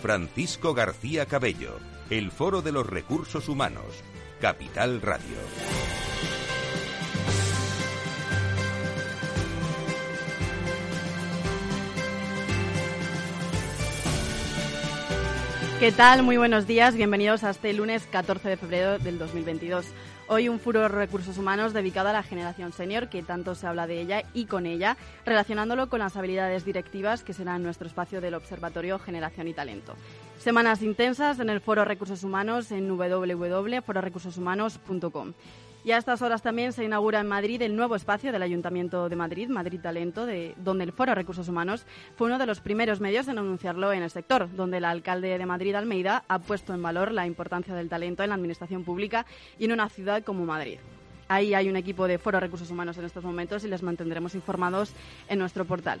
Francisco García Cabello, el Foro de los Recursos Humanos, Capital Radio. ¿Qué tal? Muy buenos días. Bienvenidos a este lunes 14 de febrero del 2022. Hoy un furo de recursos humanos dedicado a la generación senior, que tanto se habla de ella y con ella, relacionándolo con las habilidades directivas que será nuestro espacio del Observatorio Generación y Talento. Semanas intensas en el Foro Recursos Humanos en www.fororecursoshumanos.com. Y a estas horas también se inaugura en Madrid el nuevo espacio del Ayuntamiento de Madrid, Madrid Talento, de, donde el Foro Recursos Humanos fue uno de los primeros medios en anunciarlo en el sector, donde el alcalde de Madrid, Almeida, ha puesto en valor la importancia del talento en la administración pública y en una ciudad como Madrid. Ahí hay un equipo de Foro Recursos Humanos en estos momentos y les mantendremos informados en nuestro portal.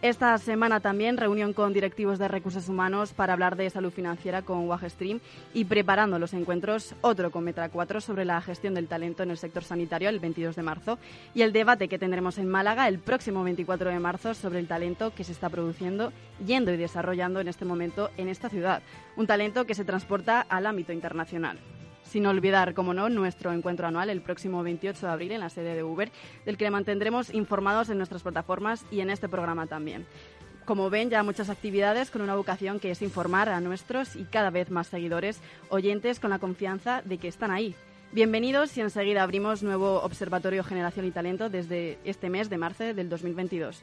Esta semana también reunión con directivos de recursos humanos para hablar de salud financiera con Wagestream y preparando los encuentros, otro con Metra 4 sobre la gestión del talento en el sector sanitario el 22 de marzo y el debate que tendremos en Málaga el próximo 24 de marzo sobre el talento que se está produciendo, yendo y desarrollando en este momento en esta ciudad. Un talento que se transporta al ámbito internacional sin olvidar, como no, nuestro encuentro anual el próximo 28 de abril en la sede de Uber, del que le mantendremos informados en nuestras plataformas y en este programa también. Como ven, ya muchas actividades con una vocación que es informar a nuestros y cada vez más seguidores, oyentes con la confianza de que están ahí. Bienvenidos y enseguida abrimos nuevo Observatorio Generación y Talento desde este mes de marzo del 2022.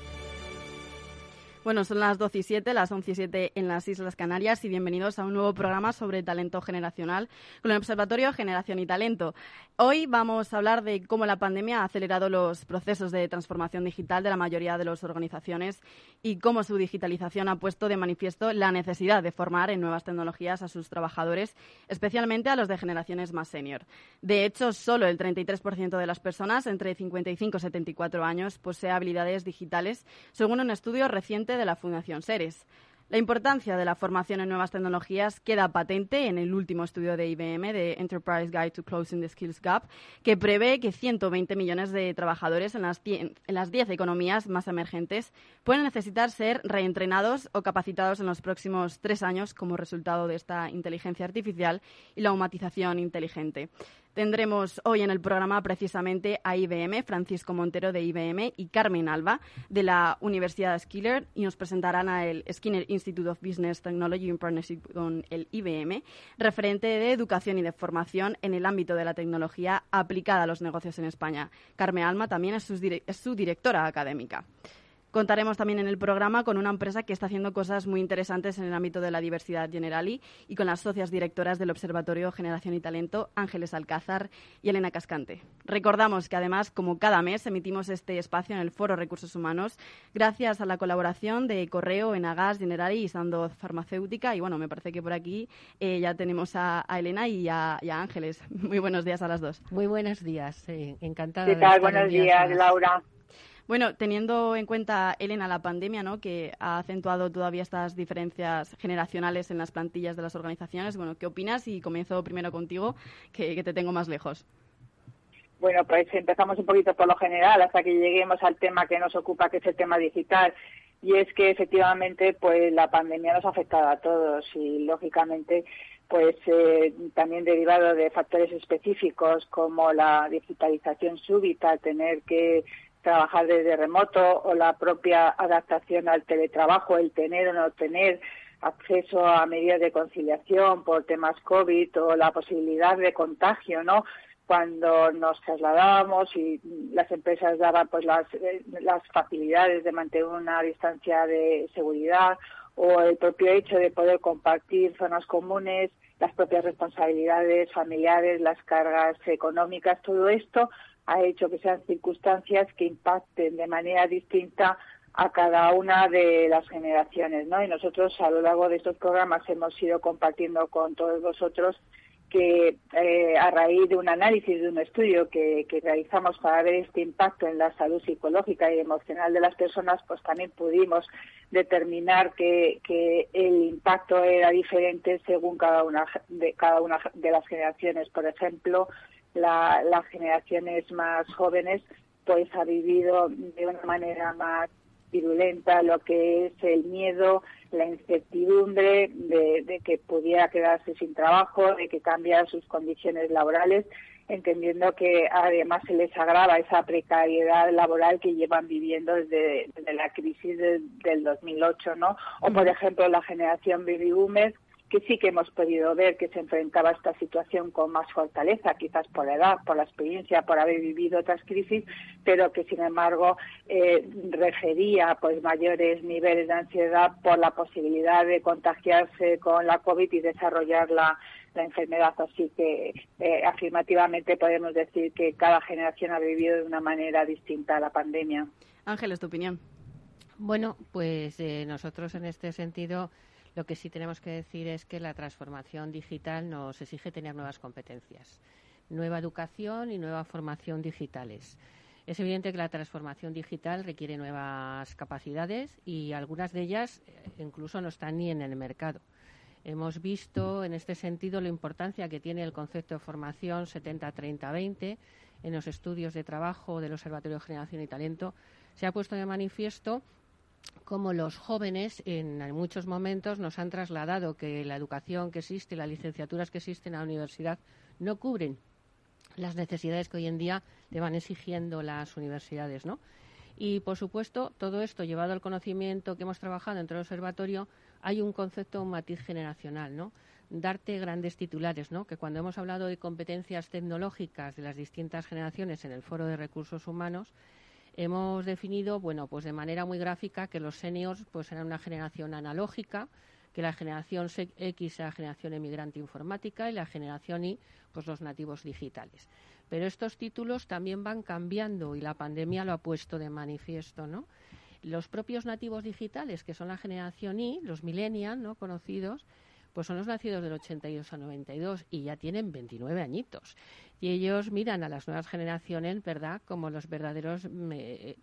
Bueno, son las 12 y 7, las 11 y 7 en las Islas Canarias y bienvenidos a un nuevo programa sobre talento generacional con el Observatorio Generación y Talento. Hoy vamos a hablar de cómo la pandemia ha acelerado los procesos de transformación digital de la mayoría de las organizaciones y cómo su digitalización ha puesto de manifiesto la necesidad de formar en nuevas tecnologías a sus trabajadores, especialmente a los de generaciones más senior. De hecho, solo el 33% de las personas entre 55 y 74 años posee habilidades digitales, según un estudio reciente de la Fundación Seres. La importancia de la formación en nuevas tecnologías queda patente en el último estudio de IBM, de Enterprise Guide to Closing the Skills Gap, que prevé que 120 millones de trabajadores en las, en las 10 economías más emergentes pueden necesitar ser reentrenados o capacitados en los próximos tres años como resultado de esta inteligencia artificial y la automatización inteligente. Tendremos hoy en el programa precisamente a IBM, Francisco Montero de IBM y Carmen Alba de la Universidad Skiller y nos presentarán al Skinner Institute of Business Technology in partnership con el IBM, referente de educación y de formación en el ámbito de la tecnología aplicada a los negocios en España. Carmen Alba también es su directora académica. Contaremos también en el programa con una empresa que está haciendo cosas muy interesantes en el ámbito de la diversidad generali y con las socias directoras del Observatorio Generación y Talento, Ángeles Alcázar y Elena Cascante. Recordamos que además, como cada mes, emitimos este espacio en el Foro Recursos Humanos gracias a la colaboración de Correo, Enagas, Generali y Sandoz Farmacéutica. Y bueno, me parece que por aquí eh, ya tenemos a, Elena y a, Ángeles. Muy buenos días a las dos. Muy buenos días, eh, encantada. ¿Qué tal? buenos días, Laura. Bueno, teniendo en cuenta, Elena, la pandemia, ¿no? que ha acentuado todavía estas diferencias generacionales en las plantillas de las organizaciones, bueno, ¿qué opinas? Y comienzo primero contigo, que, te tengo más lejos. Bueno, pues empezamos un poquito por lo general hasta que lleguemos al tema que nos ocupa, que es el tema digital. Y es que efectivamente, pues la pandemia nos ha afectado a todos y lógicamente, pues eh, también derivado de factores específicos como la digitalización súbita, tener que trabajar desde remoto o la propia adaptación al teletrabajo, el tener o no tener acceso a medidas de conciliación por temas COVID o la posibilidad de contagio, ¿no? Cuando nos trasladábamos y las empresas daban pues las, las facilidades de mantener una distancia de seguridad o el propio hecho de poder compartir zonas comunes las propias responsabilidades familiares, las cargas económicas, todo esto ha hecho que sean circunstancias que impacten de manera distinta a cada una de las generaciones, ¿no? Y nosotros a lo largo de estos programas hemos ido compartiendo con todos vosotros que eh, a raíz de un análisis, de un estudio que, realizamos para ver este impacto en la salud psicológica y emocional de las personas, pues también pudimos determinar que, el impacto era diferente según cada una de cada una de las generaciones. Por ejemplo, las generaciones más jóvenes pues ha vivido de una manera más virulenta lo que es el miedo, la incertidumbre de, que pudiera quedarse sin trabajo, de que cambiara sus condiciones laborales, entendiendo que además se les agrava esa precariedad laboral que llevan viviendo desde, la crisis del 2008, ¿no? O, por ejemplo, la generación baby boomers que sí que hemos podido ver que se enfrentaba a esta situación con más fortaleza, quizás por la edad, por la experiencia, por haber vivido otras crisis, pero que sin embargo eh, refería pues mayores niveles de ansiedad por la posibilidad de contagiarse con la COVID y desarrollar la, enfermedad. Así que eh, afirmativamente podemos decir que cada generación ha vivido de una manera distinta la pandemia. Ángel, ¿es tu opinión? Bueno, pues eh, nosotros en este sentido lo que sí tenemos que decir es que la transformación digital nos exige tener nuevas competencias, nueva educación y nueva formación digitales. Es evidente que la transformación digital requiere nuevas capacidades y algunas de ellas eh, incluso no están ni en el mercado. Hemos visto en este sentido la importancia que tiene el concepto de formación 70-30-20 en los estudios de trabajo del Observatorio de Generación y Talento. Se ha puesto de manifiesto como los jóvenes en muchos momentos nos han trasladado que la educación que existe, las licenciaturas que existen en la universidad no cubren las necesidades que hoy en día le van exigiendo las universidades, ¿no? Y, por supuesto, todo esto llevado al conocimiento que hemos trabajado dentro del observatorio, hay un concepto, un matiz generacional, ¿no? Darte grandes titulares, ¿no? Que cuando hemos hablado de competencias tecnológicas de las distintas generaciones en el Foro de Recursos Humanos, hemos definido, bueno, pues de manera muy gráfica que los seniors pues eran una generación analógica, que la generación X era la generación emigrante informática y la generación Y, pues los nativos digitales. Pero estos títulos también van cambiando y la pandemia lo ha puesto de manifiesto, ¿no? Los propios nativos digitales, que son la generación Y, los millennials, ¿no? Conocidos, pues son los nacidos del 82 a 92 y ya tienen 29 añitos. Y ellos miran a las nuevas generaciones, ¿verdad?, como los verdaderos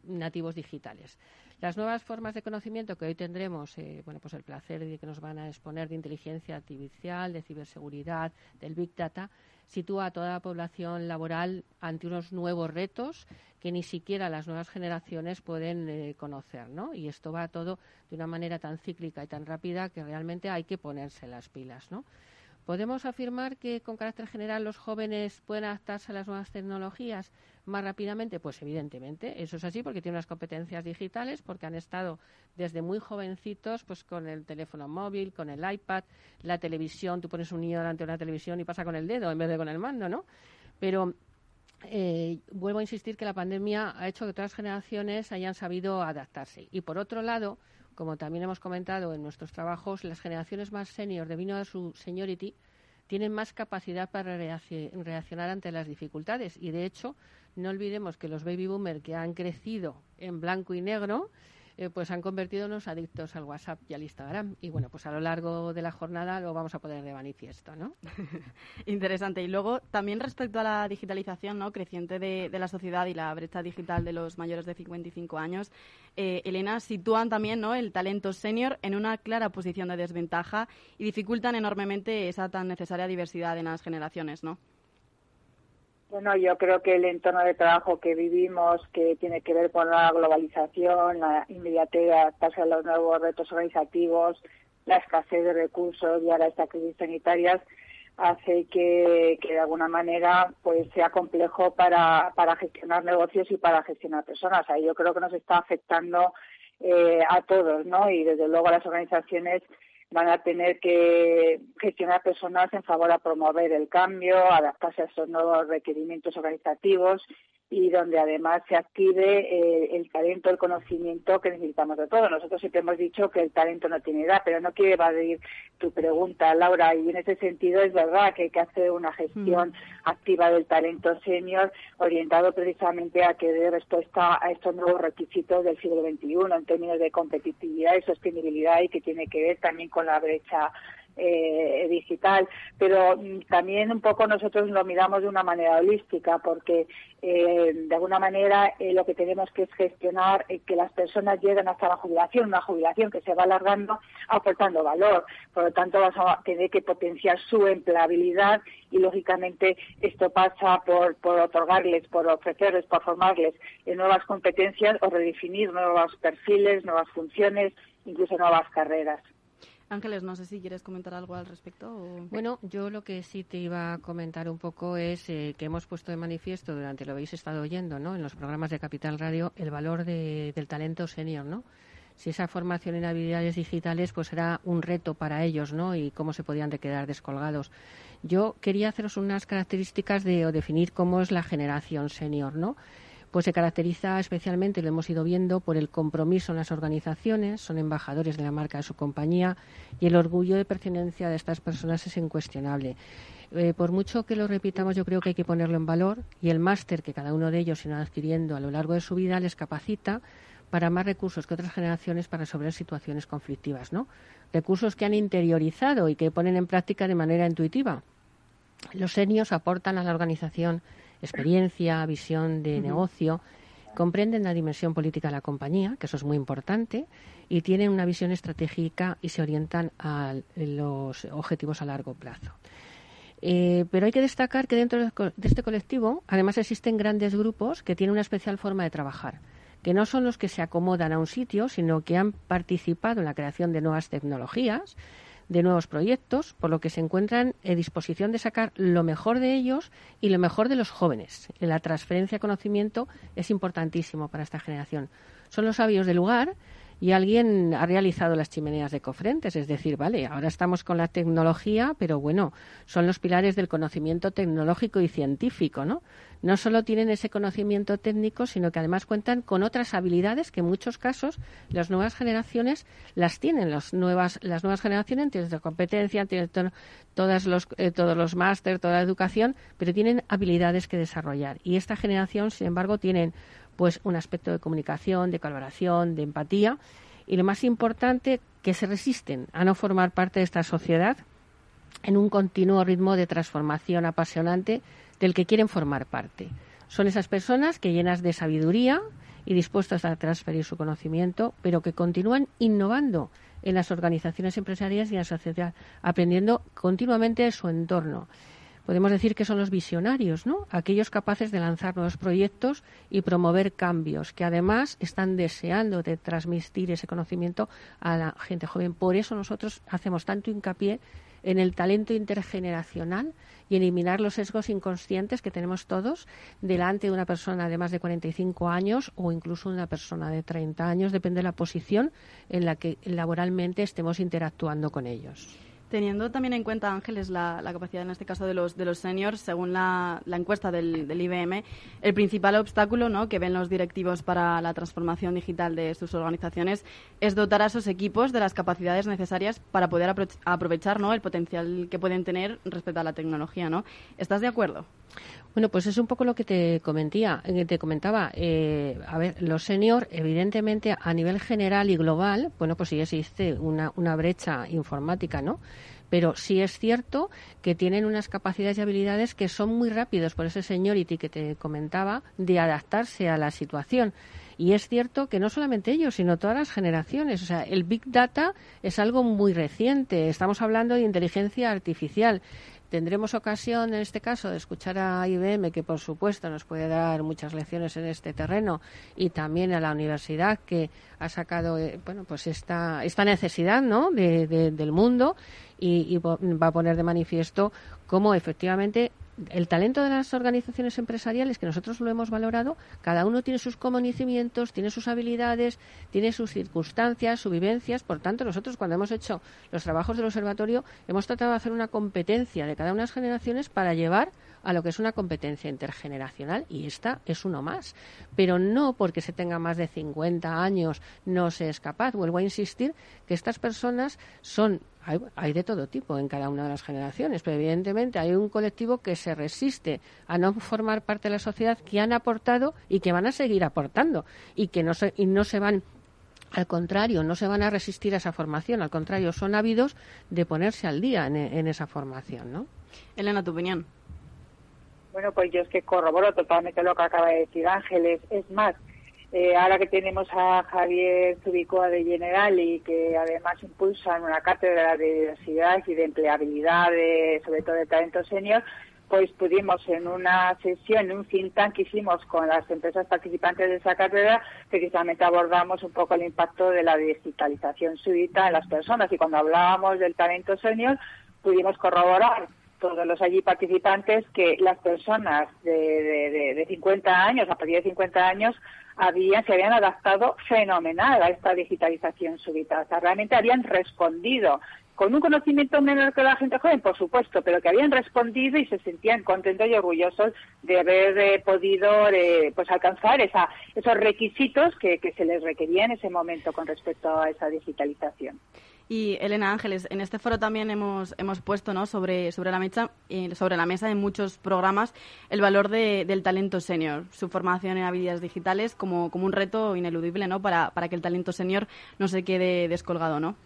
nativos digitales. Las nuevas formas de conocimiento que hoy tendremos, eh, bueno, pues el placer de que nos van a exponer de inteligencia artificial, de ciberseguridad, del Big Data, sitúa a toda la población laboral ante unos nuevos retos que ni siquiera las nuevas generaciones pueden eh, conocer, ¿no? Y esto va todo de una manera tan cíclica y tan rápida que realmente hay que ponerse las pilas, ¿no? ¿Podemos afirmar que con carácter general los jóvenes pueden adaptarse a las nuevas tecnologías más rápidamente? Pues evidentemente, eso es así porque tienen unas competencias digitales, porque han estado desde muy jovencitos pues con el teléfono móvil, con el iPad, la televisión, tú pones un niño delante de una televisión y pasa con el dedo en vez de con el mando, ¿no? Pero eh, vuelvo a insistir que la pandemia ha hecho que las generaciones hayan sabido adaptarse. Y por otro lado, como también hemos comentado en nuestros trabajos, las generaciones más senior, debido a su seniority, tienen más capacidad para reaccionar ante las dificultades. Y de hecho, no olvidemos que los baby boomers que han crecido en blanco y negro, eh, pues han convertido en los adictos al WhatsApp y al Instagram. Y bueno, pues a lo largo de la jornada lo vamos a poner de manifiesto, ¿no? Interesante. Y luego, también respecto a la digitalización ¿no? creciente de, la sociedad y la brecha digital de los mayores de 55 años, eh, Elena, sitúan también ¿no? el talento senior en una clara posición de desventaja y dificultan enormemente esa tan necesaria diversidad en las generaciones, ¿no? Bueno, yo creo que el entorno de trabajo que vivimos, que tiene que ver con la globalización, la inmediatez, adaptarse a los nuevos retos organizativos, la escasez de recursos y ahora esta crisis sanitaria, hace que, de alguna manera pues sea complejo para, para gestionar negocios y para gestionar personas. O yo creo que nos está afectando eh, a todos, ¿no? Y desde luego las organizaciones van a tener que gestionar personas en favor a promover el cambio, adaptarse a esos nuevos requerimientos organizativos y donde además se adquiere eh, el talento, el conocimiento que necesitamos de todo. Nosotros siempre hemos dicho que el talento no tiene edad, pero no quiero evadir tu pregunta, Laura, y en ese sentido es verdad que hay que hacer una gestión mm. activa del talento senior orientado precisamente a que dé respuesta a estos nuevos requisitos del siglo XXI en términos de competitividad y sostenibilidad y que tiene que ver también con la brecha eh, digital, pero mm, también un poco nosotros lo miramos de una manera holística, porque eh, de alguna manera eh, lo que tenemos que es gestionar que las personas lleguen hasta la jubilación, una jubilación que se va alargando aportando valor. Por lo tanto, vamos a tener que potenciar su empleabilidad y, lógicamente, esto pasa por, por otorgarles, por ofrecerles, por formarles nuevas competencias o redefinir nuevos perfiles, nuevas funciones, incluso nuevas carreras. Ángeles, no sé si quieres comentar algo al respecto. Bueno, yo lo que sí te iba a comentar un poco es eh, que hemos puesto de manifiesto durante lo habéis estado oyendo, ¿no? En los programas de Capital Radio el valor del talento senior, ¿no? Si esa formación en habilidades digitales, pues era un reto para ellos, ¿no? Y cómo se podían de quedar descolgados. Yo quería haceros unas características de o definir cómo es la generación senior, ¿no? Pues se caracteriza especialmente, lo hemos ido viendo, por el compromiso en las organizaciones, son embajadores de la marca de su compañía y el orgullo de pertenencia de estas personas es incuestionable. Eh, por mucho que lo repitamos, yo creo que hay que ponerlo en valor y el máster que cada uno de ellos irá adquiriendo a lo largo de su vida les capacita para más recursos que otras generaciones para resolver situaciones conflictivas, ¿no? Recursos que han interiorizado y que ponen en práctica de manera intuitiva. Los senios aportan a la organización experiencia, visión de negocio, comprenden la dimensión política de la compañía, que eso es muy importante, y tienen una visión estratégica y se orientan a los objetivos a largo plazo. Eh, pero hay que destacar que dentro de este colectivo, además, existen grandes grupos que tienen una especial forma de trabajar, que no son los que se acomodan a un sitio, sino que han participado en la creación de nuevas tecnologías, de nuevos proyectos, por lo que se encuentran en disposición de sacar lo mejor de ellos y lo mejor de los jóvenes. La transferencia de conocimiento es importantísimo para esta generación. Son los sabios del lugar y alguien ha realizado las chimeneas de cofrentes, es decir, vale, ahora estamos con la tecnología, pero bueno, son los pilares del conocimiento tecnológico y científico, ¿no? No solo tienen ese conocimiento técnico, sino que además cuentan con otras habilidades que en muchos casos las nuevas generaciones las tienen, las nuevas las nuevas generaciones tienen competencia, tienen todas los eh, todos los máster, toda la educación, pero tienen habilidades que desarrollar. Y esta generación, sin embargo, tienen pues un aspecto de comunicación, de colaboración, de empatía y lo más importante, que se resisten a no formar parte de esta sociedad en un continuo ritmo de transformación apasionante del que quieren formar parte. Son esas personas que llenas de sabiduría y dispuestas a transferir su conocimiento, pero que continúan innovando en las organizaciones empresariales y en la sociedad, aprendiendo continuamente de su entorno podemos decir que son los visionarios, ¿no? Aquellos capaces de lanzar nuevos proyectos y promover cambios, que además están deseando de transmitir ese conocimiento a la gente joven. Por eso nosotros hacemos tanto hincapié en el talento intergeneracional y eliminar los sesgos inconscientes que tenemos todos delante de una persona de más de 45 años o incluso una persona de 30 años, depende de la posición en la que laboralmente estemos interactuando con ellos. Teniendo también en cuenta, Ángeles, la, capacidad en este caso de los, de los seniors, según la, encuesta del, IBM, el principal obstáculo ¿no? que ven los directivos para la transformación digital de sus organizaciones es dotar a esos equipos de las capacidades necesarias para poder aprovechar ¿no? el potencial que pueden tener respecto a la tecnología. ¿no? ¿Estás de acuerdo? Bueno, pues es un poco lo que te comentía, eh, te comentaba. Eh, a ver, los seniors, evidentemente, a nivel general y global, bueno, pues sí existe una, una brecha informática, ¿no? pero sí es cierto que tienen unas capacidades y habilidades que son muy rápidos por ese seniority que te comentaba de adaptarse a la situación. Y es cierto que no solamente ellos, sino todas las generaciones. O sea, el Big Data es algo muy reciente. Estamos hablando de inteligencia artificial. Tendremos ocasión, en este caso, de escuchar a IBM, que por supuesto nos puede dar muchas lecciones en este terreno, y también a la universidad, que ha sacado eh, bueno, pues esta, esta necesidad ¿no? del mundo y, va a poner de manifiesto cómo efectivamente el talento de las organizaciones empresariales, que nosotros lo hemos valorado, cada uno tiene sus conocimientos, tiene sus habilidades, tiene sus circunstancias, sus vivencias. Por tanto, nosotros cuando hemos hecho los trabajos del observatorio hemos tratado de hacer una competencia de cada una de las generaciones para llevar a lo que es una competencia intergeneracional y esta es uno más. Pero no porque se tenga más de 50 años no se es capaz. Vuelvo a insistir que estas personas son hay, de todo tipo en cada una de las generaciones, pero evidentemente hay un colectivo que se resiste a no formar parte de la sociedad, que han aportado y que van a seguir aportando y que no se, y no se van al contrario, no se van a resistir a esa formación, al contrario, son ávidos de ponerse al día en, en esa formación, ¿no? Elena, tu opinión. Bueno, pues yo es que corroboro totalmente lo que acaba de decir Ángeles. Es más, eh, ahora que tenemos a Javier Zubicoa de General y que además impulsan una cátedra de diversidad y de empleabilidad, sobre todo de talento senior, pues pudimos en una sesión, en un think tank que hicimos con las empresas participantes de esa cátedra, precisamente abordamos un poco el impacto de la digitalización súbita en las personas. Y cuando hablábamos del talento senior, pudimos corroborar todos los allí participantes que las personas de, de, de 50 años, a partir de 50 años, habían, se habían adaptado fenomenal a esta digitalización súbita. O sea, realmente habían respondido con un conocimiento menor que la gente joven, por supuesto, pero que habían respondido y se sentían contentos y orgullosos de haber eh, podido eh, pues alcanzar esa, esos requisitos que, que se les requería en ese momento con respecto a esa digitalización. Y Elena Ángeles, en este foro también hemos, hemos puesto ¿no? sobre, sobre, la mesa, eh, sobre la mesa en muchos programas el valor del talento senior, su formación en habilidades digitales como, como un reto ineludible ¿no? para, para que el talento senior no se quede descolgado. ¿no?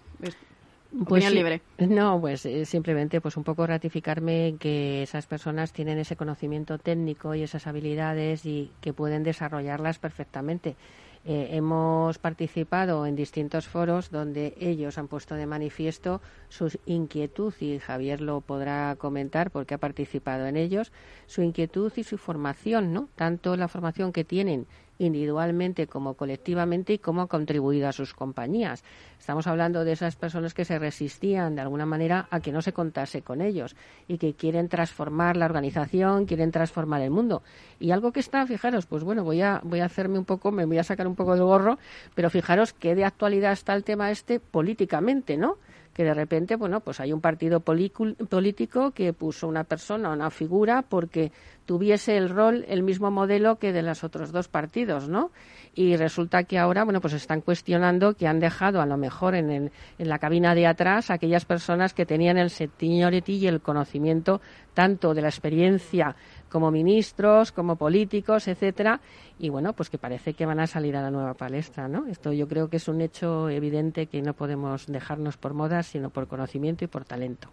Pues libre. No, pues eh, simplemente pues un poco ratificarme que esas personas tienen ese conocimiento técnico y esas habilidades y que pueden desarrollarlas perfectamente. Eh, hemos participado en distintos foros donde ellos han puesto de manifiesto su inquietud, y Javier lo podrá comentar porque ha participado en ellos, su inquietud y su formación, ¿no? Tanto la formación que tienen individualmente como colectivamente y cómo ha contribuido a sus compañías. Estamos hablando de esas personas que se resistían de alguna manera a que no se contase con ellos y que quieren transformar la organización, quieren transformar el mundo. Y algo que está, fijaros, pues bueno, voy a, voy a hacerme un poco, me voy a sacar un poco del gorro, pero fijaros que de actualidad está el tema este políticamente, ¿no? Que de repente, bueno, pues hay un partido político que puso una persona, una figura, porque tuviese el rol, el mismo modelo que de los otros dos partidos, ¿no? Y resulta que ahora, bueno, pues están cuestionando que han dejado a lo mejor en, en la cabina de atrás aquellas personas que tenían el seniority y el conocimiento tanto de la experiencia como ministros, como políticos, etcétera, y bueno, pues que parece que van a salir a la nueva palestra, ¿no? Esto yo creo que es un hecho evidente que no podemos dejarnos por modas, sino por conocimiento y por talento.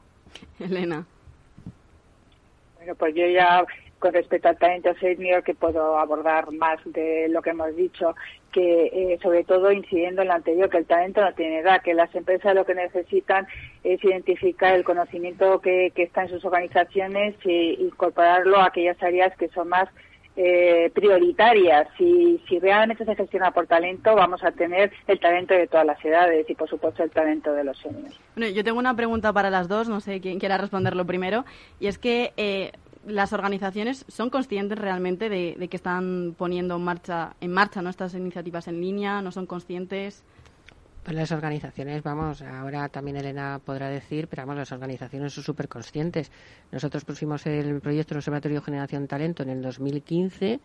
Elena. Bueno, pues yo ya con respecto al talento senior que puedo abordar más de lo que hemos dicho, que eh, sobre todo incidiendo en lo anterior, que el talento no tiene edad, que las empresas lo que necesitan es identificar el conocimiento que, está en sus organizaciones e incorporarlo a aquellas áreas que son más eh, prioritarias. Si, si realmente se gestiona por talento, vamos a tener el talento de todas las edades y, por supuesto, el talento de los seniors. Bueno, yo tengo una pregunta para las dos, no sé quién quiera responderlo primero, y es que eh, las organizaciones son conscientes realmente de, que están poniendo en marcha, en marcha ¿no? estas iniciativas en línea, no son conscientes. Pues las organizaciones, vamos, ahora también Elena podrá decir, pero vamos, las organizaciones son súper conscientes. Nosotros pusimos el proyecto Observatorio Generación Talento en el 2015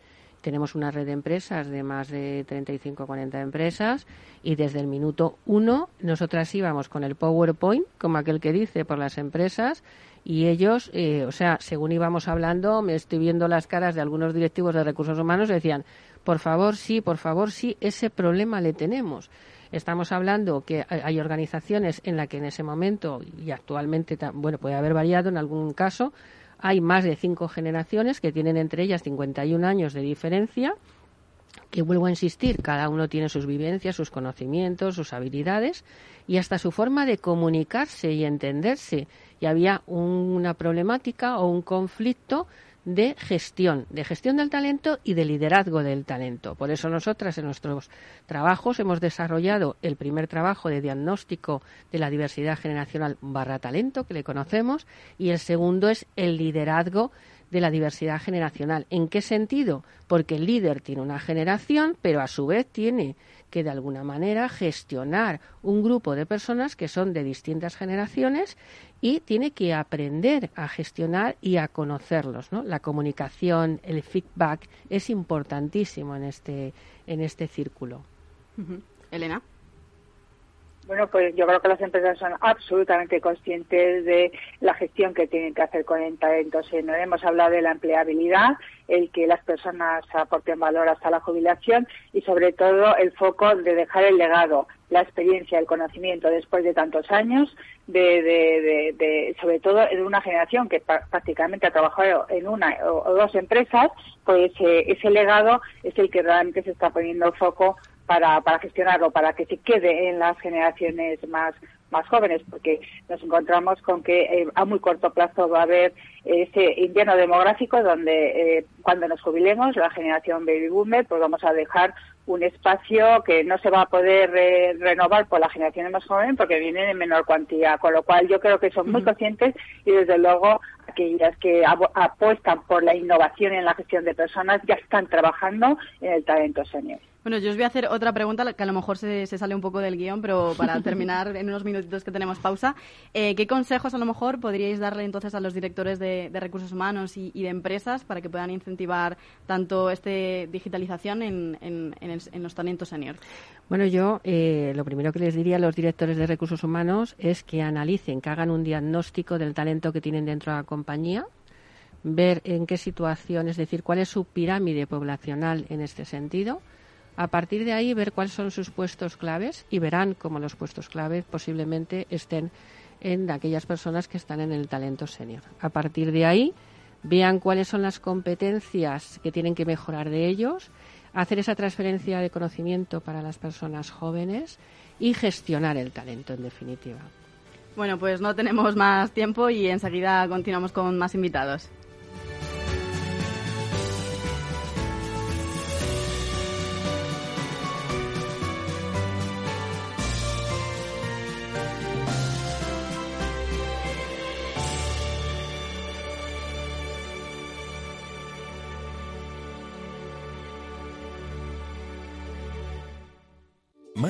tenemos una red de empresas de más de 35 o 40 empresas y desde el minuto uno nosotras íbamos con el PowerPoint, como aquel que dice, por las empresas y ellos, eh, o sea, según íbamos hablando, me estoy viendo las caras de algunos directivos de recursos humanos, decían, por favor, sí, por favor, sí, ese problema le tenemos. Estamos hablando que hay organizaciones en las que en ese momento, y actualmente, bueno, puede haber variado en algún caso, hay más de cinco generaciones que tienen entre ellas 51 años de diferencia que vuelvo a insistir, cada uno tiene sus vivencias, sus conocimientos, sus habilidades y hasta su forma de comunicarse y entenderse. Y había una problemática o un conflicto de gestión, de gestión del talento y de liderazgo del talento. Por eso nosotras en nuestros trabajos hemos desarrollado el primer trabajo de diagnóstico de la diversidad generacional barra talento, que le conocemos, y el segundo es el liderazgo de la diversidad generacional. ¿En qué sentido? Porque el líder tiene una generación, pero a su vez tiene que de alguna manera gestionar un grupo de personas que son de distintas generaciones y tiene que aprender a gestionar y a conocerlos. ¿no? La comunicación, el feedback es importantísimo en este, en este círculo. Elena. Bueno, pues yo creo que las empresas son absolutamente conscientes de la gestión que tienen que hacer con el talento. no hemos hablado de la empleabilidad, el que las personas aporten valor hasta la jubilación y sobre todo el foco de dejar el legado, la experiencia, el conocimiento después de tantos años, de, sobre todo en una generación que prácticamente ha trabajado en una o, dos empresas, pues eh, ese legado es el que realmente se está poniendo foco para, para gestionarlo, para que se quede en las generaciones más, más jóvenes, porque nos encontramos con que eh, a muy corto plazo va a haber ese invierno demográfico donde eh, cuando nos jubilemos, la generación baby boomer, pues vamos a dejar un espacio que no se va a poder eh, renovar por la generación más joven porque vienen en menor cuantía, con lo cual yo creo que son muy conscientes y desde luego aquellas que apuestan por la innovación en la gestión de personas ya están trabajando en el talento senior. Bueno, yo os voy a hacer otra pregunta que a lo mejor se, sale un poco del guion, pero para terminar en unos minutitos que tenemos pausa, eh, ¿qué consejos a lo mejor podríais darle entonces a los directores de, recursos humanos y, de empresas para que puedan incentivar tanto esta digitalización en, los talentos senior? Bueno, yo eh, lo primero que les diría a los directores de recursos humanos es que analicen, que hagan un diagnóstico del talento que tienen dentro de la compañía, ver en qué situación, es decir, cuál es su pirámide poblacional en este sentido a partir de ahí, ver cuáles son sus puestos claves y verán cómo los puestos claves posiblemente estén en aquellas personas que están en el talento senior. A partir de ahí, vean cuáles son las competencias que tienen que mejorar de ellos, hacer esa transferencia de conocimiento para las personas jóvenes y gestionar el talento, en definitiva. Bueno, pues no tenemos más tiempo y enseguida continuamos con más invitados.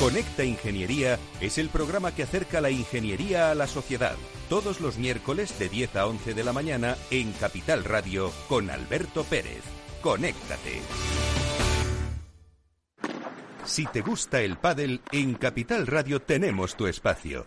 Conecta Ingeniería es el programa que acerca la ingeniería a la sociedad. Todos los miércoles de 10 a 11 de la mañana en Capital Radio con Alberto Pérez. Conéctate. Si te gusta el pádel, en Capital Radio tenemos tu espacio.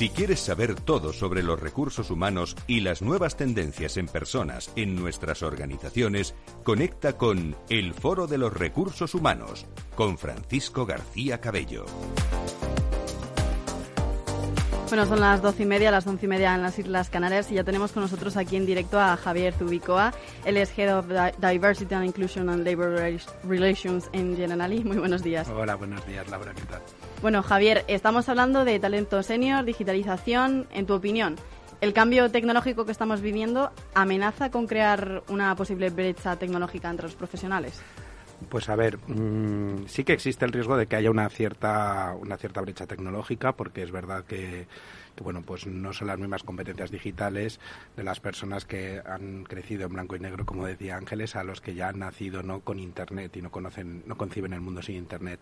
Si quieres saber todo sobre los recursos humanos y las nuevas tendencias en personas en nuestras organizaciones, conecta con El Foro de los Recursos Humanos con Francisco García Cabello. Bueno, son las doce y media, las once y media en las Islas Canarias y ya tenemos con nosotros aquí en directo a Javier Zubicoa. Él es Head of Diversity and Inclusion and Labor Relations en Generali. Muy buenos días. Hola, buenos días, Laura, ¿qué tal? Bueno, Javier, estamos hablando de talento senior, digitalización. En tu opinión, ¿el cambio tecnológico que estamos viviendo amenaza con crear una posible brecha tecnológica entre los profesionales? Pues a ver, mm, sí que existe el riesgo de que haya una cierta, una cierta brecha tecnológica, porque es verdad que, que, bueno, pues no son las mismas competencias digitales de las personas que han crecido en blanco y negro, como decía Ángeles, a los que ya han nacido no con Internet y no conocen, no conciben el mundo sin Internet.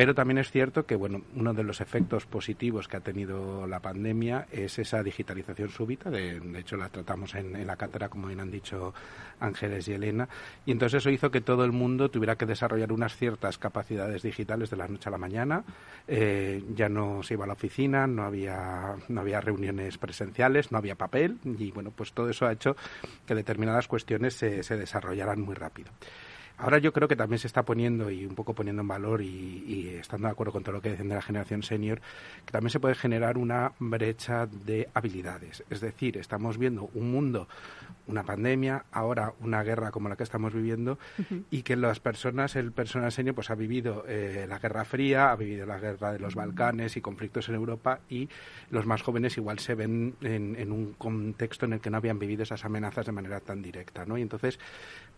Pero también es cierto que bueno, uno de los efectos positivos que ha tenido la pandemia es esa digitalización súbita. De, hecho, la tratamos en, la cátedra, como bien han dicho Ángeles y Elena. Y entonces eso hizo que todo el mundo tuviera que desarrollar unas ciertas capacidades digitales de la noche a la mañana. Eh, ya no se iba a la oficina, no había, no había reuniones presenciales, no había papel. Y bueno, pues todo eso ha hecho que determinadas cuestiones se, se desarrollaran muy rápido. Ahora yo creo que también se está poniendo y un poco poniendo en valor y, estando de acuerdo con todo lo que dicen de la generación senior, que también se puede generar una brecha de habilidades. Es decir, estamos viendo un mundo, una pandemia, ahora una guerra como la que estamos viviendo y que las personas, el personal senior, pues ha vivido eh, la Guerra Fría, ha vivido la guerra de los Balcanes y conflictos en Europa y los más jóvenes igual se ven en, un contexto en el que no habían vivido esas amenazas de manera tan directa, ¿no? Y entonces,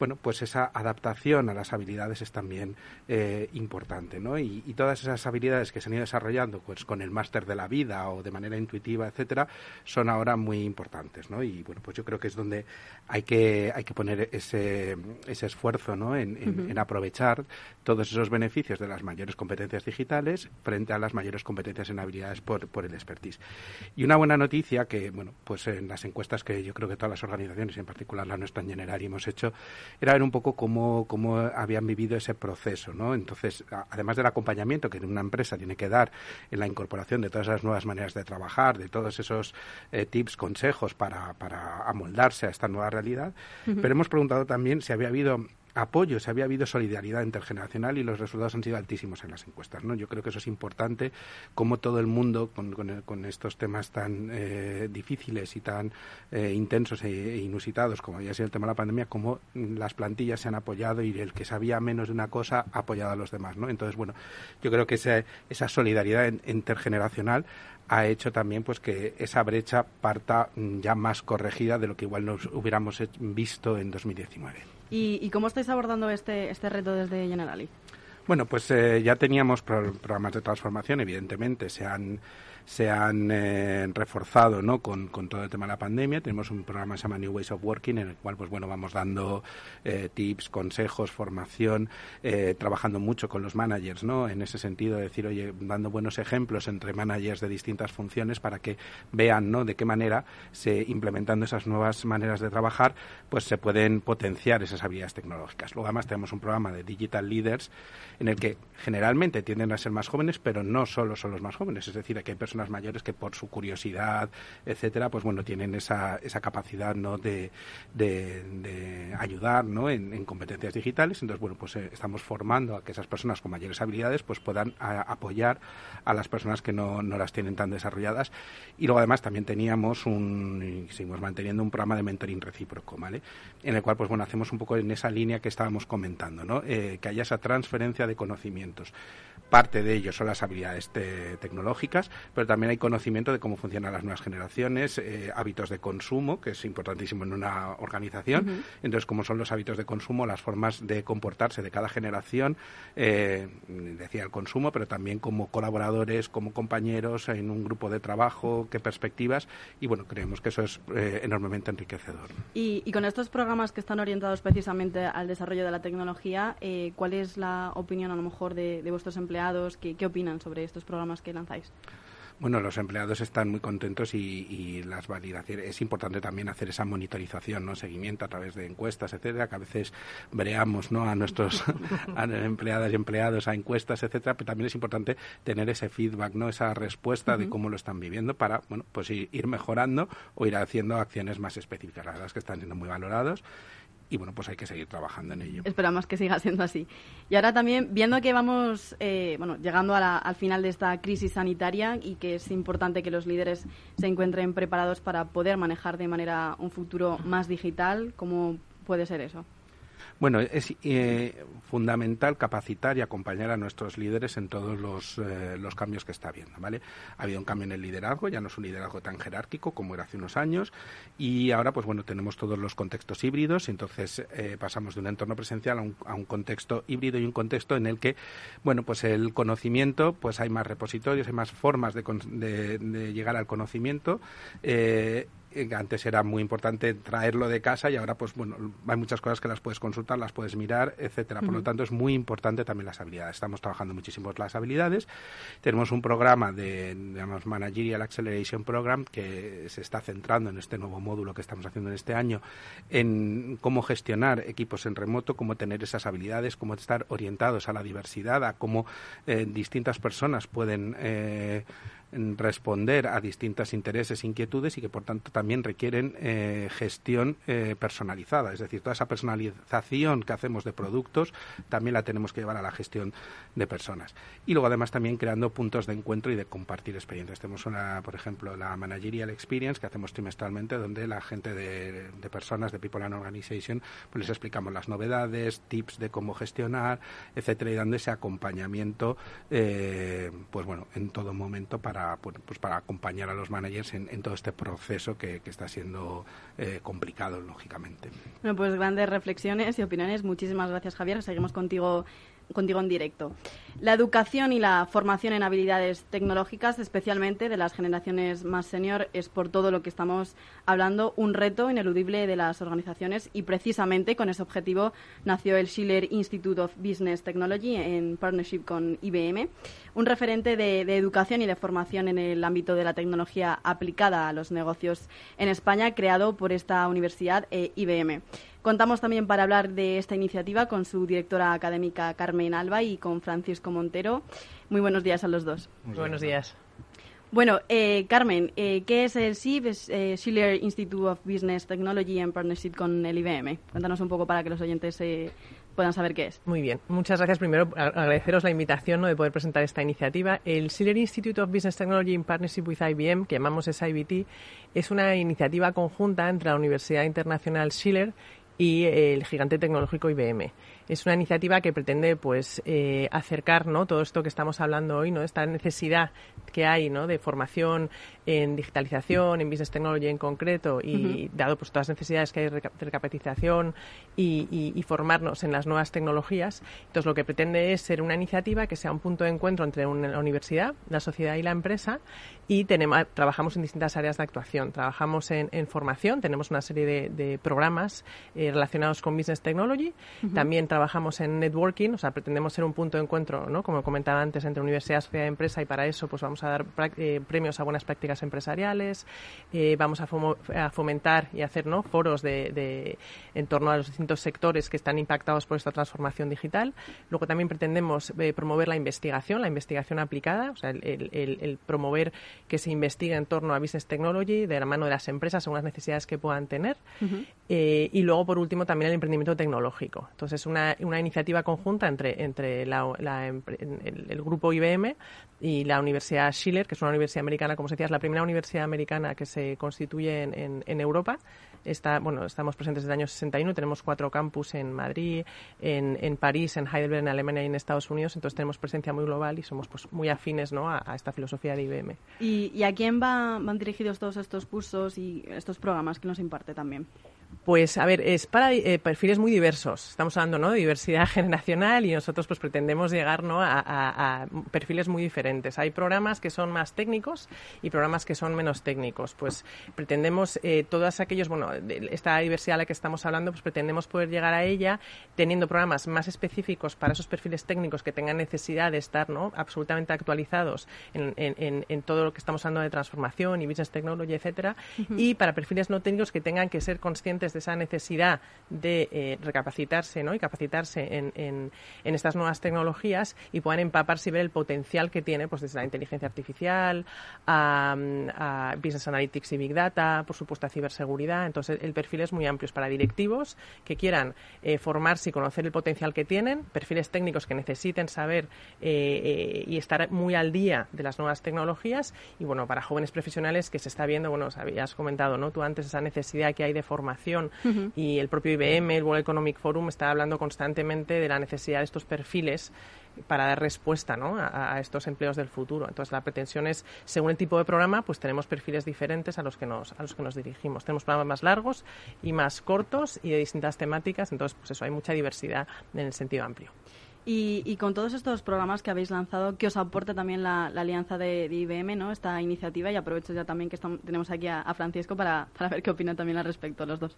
bueno, pues esa adaptación a las habilidades es también eh, importante, ¿no? Y, todas esas habilidades que se han ido desarrollando, pues con el máster de la vida o de manera intuitiva, etcétera, son ahora muy importantes, ¿no? Y bueno, pues yo creo que es donde hay que hay que poner ese, ese esfuerzo, ¿no? En, aprovechar todos esos beneficios de las mayores competencias digitales frente a las mayores competencias en habilidades por, por el expertise. Y una buena noticia que, bueno, pues en las encuestas que yo creo que todas las organizaciones, en particular la nuestra en general, hemos hecho, era ver un poco cómo cómo habían vivido ese proceso, ¿no? Entonces, además del acompañamiento que una empresa tiene que dar en la incorporación de todas esas nuevas maneras de trabajar, de todos esos eh, tips, consejos para, para amoldarse a esta nueva realidad, pero hemos preguntado también si había habido apoyo, si había habido solidaridad intergeneracional y los resultados han sido altísimos en las encuestas. ¿no? Yo creo que eso es importante, como todo el mundo, con, estos temas tan eh, difíciles y tan eh, intensos e, inusitados como había sido el tema de la pandemia, como las plantillas se han apoyado y el que sabía menos de una cosa ha apoyado a los demás. ¿no? Entonces, bueno, yo creo que esa, esa solidaridad intergeneracional ha hecho también pues que esa brecha parta ya más corregida de lo que igual nos hubiéramos visto en 2019. ¿Y, cómo estáis abordando este, este reto desde Generali? Bueno, pues eh, ya teníamos programas de transformación, evidentemente, se han se han eh, reforzado ¿no? Con, todo el tema de la pandemia. Tenemos un programa que se llama New Ways of Working, en el cual pues bueno vamos dando eh, tips, consejos, formación, eh, trabajando mucho con los managers, ¿no? En ese sentido, decir, oye, dando buenos ejemplos entre managers de distintas funciones para que vean, ¿no? De qué manera se implementando esas nuevas maneras de trabajar, pues se pueden potenciar esas habilidades tecnológicas. Luego además tenemos un programa de Digital Leaders en el que generalmente tienden a ser más jóvenes, pero no solo son los más jóvenes, es decir, que hay personas mayores que por su curiosidad, etcétera, pues bueno, tienen esa, esa capacidad ¿no? de, de, ayudar ¿no? En, competencias digitales. Entonces, bueno, pues eh, estamos formando a que esas personas con mayores habilidades pues puedan apoyar a las personas que no, no las tienen tan desarrolladas. Y luego además también teníamos un, seguimos manteniendo un programa de mentoring recíproco, ¿vale? En el cual, pues bueno, hacemos un poco en esa línea que estábamos comentando, ¿no? Eh, que haya esa transferencia transferencia de conocimientos. Parte de ello son las habilidades tecnológicas, pero también hay conocimiento de cómo funcionan las nuevas generaciones, eh, hábitos de consumo, que es importantísimo en una organización. Entonces, cómo son los hábitos de consumo, las formas de comportarse de cada generación, eh, decía el consumo, pero también como colaboradores, como compañeros en un grupo de trabajo, qué perspectivas. Y bueno, creemos que eso es eh, enormemente enriquecedor. Y, con estos programas que están orientados precisamente al desarrollo de la tecnología, ¿cuál es la opinión a lo mejor de vuestros empleados? ¿Qué, opinan sobre estos programas que lanzáis? Bueno, los empleados están muy contentos y, las validaciones. Es importante también hacer esa monitorización, ¿no? Seguimiento a través de encuestas, etcétera, que a veces breamos, ¿no? A nuestros empleadas y empleados a encuestas, etcétera, pero también es importante tener ese feedback, ¿no? Esa respuesta de cómo lo están viviendo para, bueno, pues ir mejorando o ir haciendo acciones más específicas. La verdad es que están siendo muy valorados y bueno, pues hay que seguir trabajando en ello. Esperamos que siga siendo así. Y ahora también, viendo que vamos eh, bueno, llegando al final de esta crisis sanitaria y que es importante que los líderes se encuentren preparados para poder manejar de manera un futuro más digital, ¿cómo puede ser eso? Bueno, es eh, fundamental capacitar y acompañar a nuestros líderes en todos eh, los, cambios que está habiendo, ¿vale? Ha habido un cambio en el liderazgo, ya no es un liderazgo tan jerárquico como era hace unos años y ahora, pues bueno, tenemos todos los contextos híbridos, entonces eh, pasamos de un entorno presencial a un, contexto híbrido y un contexto en el que, bueno, pues el conocimiento, pues hay más repositorios, hay más formas de, de llegar al conocimiento antes era muy importante traerlo de casa y ahora pues bueno hay muchas cosas que las puedes consultar las puedes mirar etcétera. Por lo tanto es muy importante también las habilidades. Estamos trabajando muchísimo las habilidades. Tenemos un programa de digamos managerial acceleration program que se está centrando en este nuevo módulo que estamos haciendo en este año en cómo gestionar equipos en remoto cómo tener esas habilidades cómo estar orientados a la diversidad a cómo eh, distintas personas pueden eh, responder a distintos intereses e inquietudes y que por tanto también requieren eh, gestión eh, personalizada. Es decir, toda esa personalización que hacemos de productos también la tenemos que llevar a la gestión de personas. Y luego además también creando puntos de encuentro y de compartir experiencias. Tenemos una, por ejemplo, la Managerial Experience que hacemos trimestralmente donde la gente de, personas de People and Organization pues les explicamos las novedades, tips de cómo gestionar, etcétera, y dando ese acompañamiento eh, pues bueno, en todo momento para pues para acompañar a los managers en, todo este proceso que, está siendo eh, complicado, lógicamente. Bueno, pues grandes reflexiones y opiniones. Muchísimas gracias, Javier. Seguimos contigo contigo en directo. La educación y la formación en habilidades tecnológicas, especialmente de las generaciones más senior, es por todo lo que estamos hablando un reto ineludible de las organizaciones y precisamente con ese objetivo nació el Schiller Institute of Business Technology en partnership con IBM, un referente de, educación y de formación en el ámbito de la tecnología aplicada a los negocios en España, creado por esta universidad e IBM. Contamos también para hablar de esta iniciativa con su directora académica Carmen Alba y con Francisco Montero. Muy buenos días a los dos. Muy buenos días. Bueno, eh, Carmen, eh, ¿qué es el SIB? Es eh, Schiller Institute of Business Technology en partnership con el IBM. Cuéntanos un poco para que los oyentes puedan saber qué es. Muy bien. Muchas gracias. Primero, agradeceros la invitación ¿no? de poder presentar esta iniciativa. El Schiller Institute of Business Technology in Partnership with IBM, que llamamos SIBT, es una iniciativa conjunta entre la Universidad Internacional Schiller y el gigante tecnológico IBM. Es una iniciativa que pretende pues eh, acercar ¿no? todo esto que estamos hablando hoy, ¿no? esta necesidad que hay ¿no? de formación en digitalización, en business technology en concreto, y dado pues, todas las necesidades que hay de recapitalización y, y, formarnos en las nuevas tecnologías. Entonces, lo que pretende es ser una iniciativa que sea un punto de encuentro entre la universidad, la sociedad y la empresa, y tenemos, trabajamos en distintas áreas de actuación. Trabajamos en, formación, tenemos una serie de, programas eh, relacionados con business technology, también trabajamos en networking, o sea, pretendemos ser un punto de encuentro, ¿no? como comentaba antes, entre universidad, sociedad y empresa, y para eso pues vamos a dar eh, premios a buenas prácticas empresariales, eh, vamos a, fomentar y hacer ¿no? foros de, en torno a los distintos sectores que están impactados por esta transformación digital. Luego también pretendemos eh, promover la investigación, la investigación aplicada, o sea, el, promover que se investigue en torno a business technology de la mano de las empresas según las necesidades que puedan tener. Eh, y luego, por último, también el emprendimiento tecnológico. Entonces, es una una, iniciativa conjunta entre, entre el, grupo IBM y la Universidad Schiller, que es una universidad americana, como se decía, es la primera universidad americana que se constituye en, Europa Está, bueno, estamos presentes desde el año 61, tenemos cuatro campus en Madrid, en, en París, en Heidelberg, en Alemania y en Estados Unidos, entonces tenemos presencia muy global y somos pues, muy afines ¿no? a, esta filosofía de IBM. ¿Y, a quién van dirigidos todos estos cursos y estos programas que nos imparte también? Pues a ver, es para eh, perfiles muy diversos. Estamos hablando ¿no? de diversidad generacional y nosotros pues pretendemos llegar ¿no? a, perfiles muy diferentes. Hay programas que son más técnicos y programas que son menos técnicos. Pues pretendemos eh, todos aquellos, bueno, esta diversidad a la que estamos hablando, pues pretendemos poder llegar a ella teniendo programas más específicos para esos perfiles técnicos que tengan necesidad de estar ¿no? absolutamente actualizados en, en, en, todo lo que estamos hablando de transformación y business technology, etcétera, y para perfiles no técnicos que tengan que ser conscientes de esa necesidad de eh, recapacitarse ¿no? y capacitarse en, en, estas nuevas tecnologías y puedan empaparse y ver el potencial que tiene pues desde la inteligencia artificial a, business analytics y big data, por supuesto a ciberseguridad. Entonces el perfil es muy amplio para directivos que quieran eh, formarse y conocer el potencial que tienen, perfiles técnicos que necesiten saber eh, y estar muy al día de las nuevas tecnologías y bueno para jóvenes profesionales que se está viendo, bueno, habías comentado, ¿no? Tú antes esa necesidad que hay de formación y el propio IBM, el World Economic Forum, está hablando constantemente de la necesidad de estos perfiles para dar respuesta ¿no? a, estos empleos del futuro. Entonces, la pretensión es, según el tipo de programa, pues tenemos perfiles diferentes a los que nos, a los que nos dirigimos. Tenemos programas más largos y más cortos y de distintas temáticas. Entonces, pues eso, hay mucha diversidad en el sentido amplio. Y, con todos estos programas que habéis lanzado, ¿qué os aporta también la, alianza de, IBM, ¿no? esta iniciativa? Y aprovecho ya también que tenemos aquí a, Francisco para, para, ver qué opinan también al respecto los dos.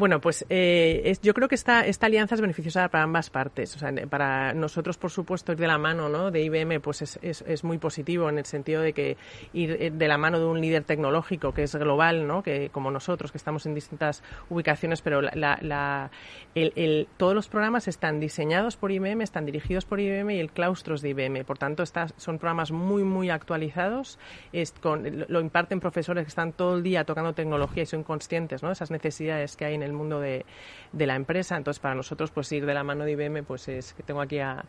Bueno, pues eh, yo creo que esta, esta alianza es beneficiosa para ambas partes. O sea, para nosotros, por supuesto, ir de la mano ¿no? de IBM pues es, es, es, muy positivo en el sentido de que ir eh, de la mano de un líder tecnológico que es global, ¿no? que como nosotros, que estamos en distintas ubicaciones, pero la, la, el, el, todos los programas están diseñados por IBM, están dirigidos por IBM y el claustro es de IBM. Por tanto, estas son programas muy, muy actualizados. Es con, lo imparten profesores que están todo el día tocando tecnología y son conscientes ¿no? de esas necesidades que hay en el mundo de, de, la empresa. Entonces, para nosotros, pues ir de la mano de IBM, pues es que tengo aquí a,